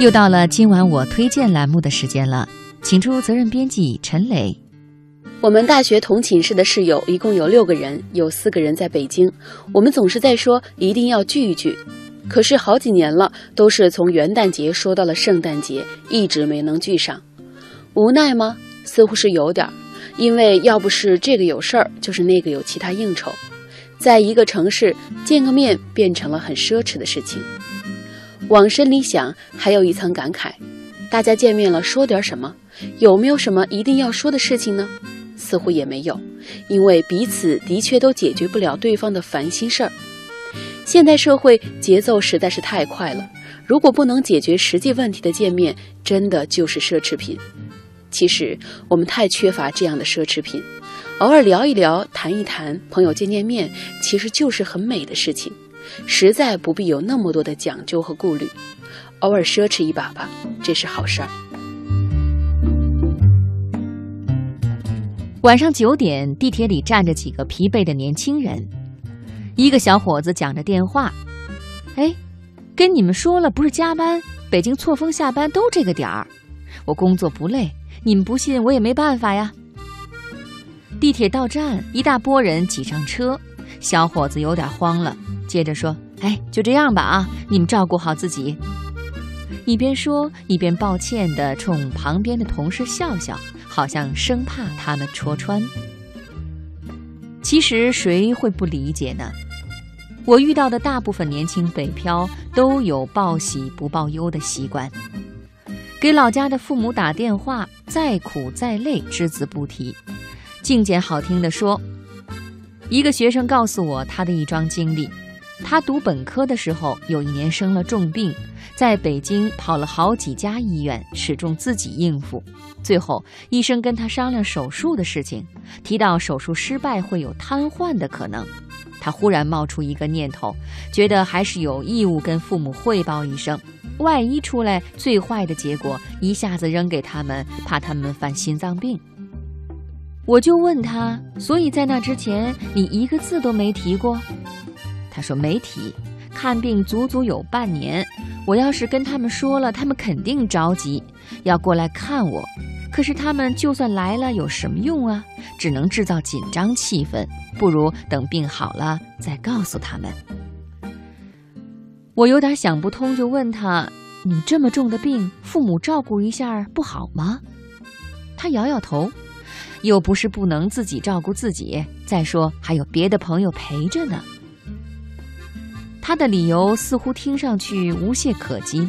又到了今晚我推荐栏目的时间了，请出责任编辑陈磊。我们大学同寝室的室友一共有六个人，有四个人在北京。我们总是在说一定要聚一聚，可是好几年了，都是从元旦节说到了圣诞节，一直没能聚上。无奈吗？似乎是有点儿，因为要不是这个有事儿，就是那个有其他应酬。在一个城市见个面变成了很奢侈的事情。往深里想，还有一层感慨：大家见面了，说点什么？有没有什么一定要说的事情呢？似乎也没有，因为彼此的确都解决不了对方的烦心事儿。现代社会节奏实在是太快了，如果不能解决实际问题的见面，真的就是奢侈品。其实我们太缺乏这样的奢侈品。偶尔聊一聊，谈一谈，朋友见见面，其实就是很美的事情，实在不必有那么多的讲究和顾虑。偶尔奢侈一把吧，这是好事儿。晚上九点，地铁里站着几个疲惫的年轻人，一个小伙子讲着电话：“哎，跟你们说了，不是加班，北京错峰下班都这个点儿，我工作不累，你们不信我也没办法呀。”地铁到站，一大波人挤上车，小伙子有点慌了，接着说：“哎，就这样吧啊，你们照顾好自己。”一边说一边抱歉地冲旁边的同事笑笑，好像生怕他们戳穿。其实谁会不理解呢？我遇到的大部分年轻北漂都有报喜不报忧的习惯，给老家的父母打电话，再苦再累，只字不提。净捡好听的说，一个学生告诉我他的一桩经历：他读本科的时候，有一年生了重病，在北京跑了好几家医院，始终自己应付。最后，医生跟他商量手术的事情，提到手术失败会有瘫痪的可能。他忽然冒出一个念头，觉得还是有义务跟父母汇报一声，万一出来最坏的结果，一下子扔给他们，怕他们犯心脏病。我就问他，所以在那之前你一个字都没提过？他说没提。看病足足有半年，我要是跟他们说了，他们肯定着急，要过来看我。可是他们就算来了，有什么用啊？只能制造紧张气氛。不如等病好了再告诉他们。我有点想不通，就问他：你这么重的病，父母照顾一下不好吗？他摇摇头。又不是不能自己照顾自己，再说还有别的朋友陪着呢。他的理由似乎听上去无懈可击。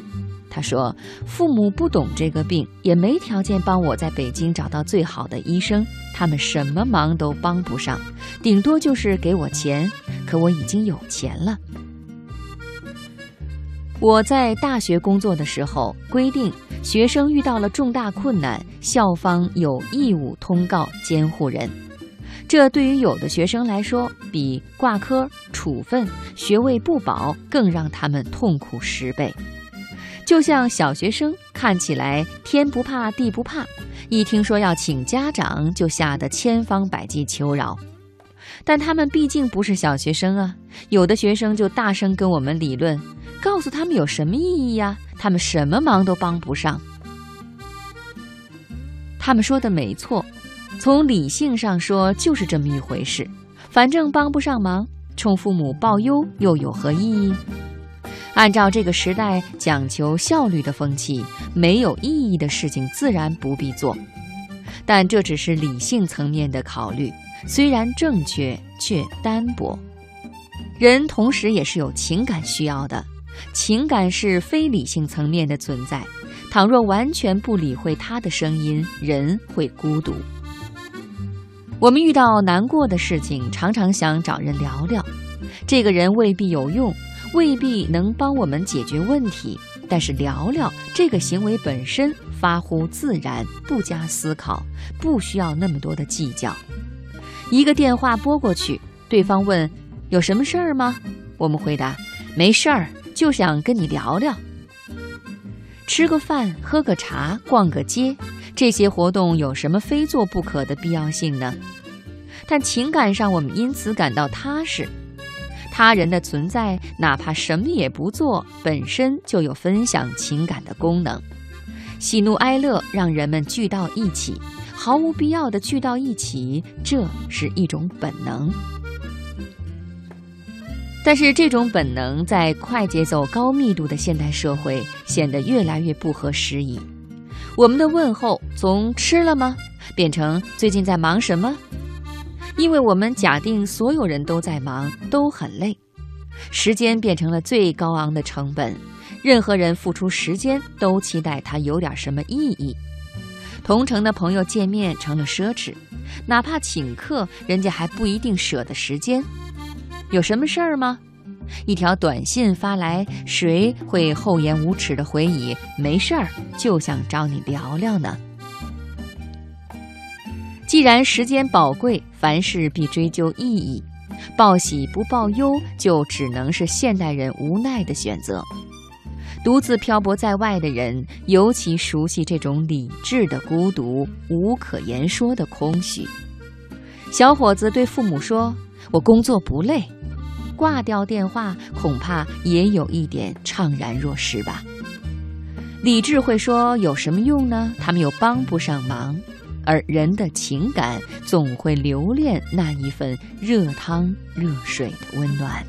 他说：“父母不懂这个病，也没条件帮我在北京找到最好的医生，他们什么忙都帮不上，顶多就是给我钱。可我已经有钱了。我在大学工作的时候规定。”学生遇到了重大困难，校方有义务通告监护人。这对于有的学生来说，比挂科、处分、学位不保更让他们痛苦十倍。就像小学生看起来天不怕地不怕，一听说要请家长，就吓得千方百计求饶。但他们毕竟不是小学生啊，有的学生就大声跟我们理论，告诉他们有什么意义呀？他们什么忙都帮不上。他们说的没错，从理性上说就是这么一回事。反正帮不上忙，冲父母报忧又有何意义？按照这个时代讲求效率的风气，没有意义的事情自然不必做。但这只是理性层面的考虑。虽然正确，却单薄。人同时也是有情感需要的，情感是非理性层面的存在。倘若完全不理会他的声音，人会孤独。我们遇到难过的事情，常常想找人聊聊。这个人未必有用，未必能帮我们解决问题，但是聊聊这个行为本身发乎自然，不加思考，不需要那么多的计较。一个电话拨过去，对方问：“有什么事儿吗？”我们回答：“没事儿，就想跟你聊聊。”吃个饭、喝个茶、逛个街，这些活动有什么非做不可的必要性呢？但情感上，我们因此感到踏实。他人的存在，哪怕什么也不做，本身就有分享情感的功能。喜怒哀乐让人们聚到一起，毫无必要的聚到一起，这是一种本能。但是这种本能在快节奏、高密度的现代社会显得越来越不合时宜。我们的问候从“吃了吗”变成“最近在忙什么”，因为我们假定所有人都在忙，都很累，时间变成了最高昂的成本。任何人付出时间都期待它有点什么意义。同城的朋友见面成了奢侈，哪怕请客，人家还不一定舍得时间。有什么事儿吗？一条短信发来，谁会厚颜无耻的回以没事儿，就想找你聊聊呢？既然时间宝贵，凡事必追究意义，报喜不报忧，就只能是现代人无奈的选择。独自漂泊在外的人，尤其熟悉这种理智的孤独，无可言说的空虚。小伙子对父母说：“我工作不累。”挂掉电话，恐怕也有一点怅然若失吧。理智会说有什么用呢？他们又帮不上忙，而人的情感总会留恋那一份热汤热水的温暖。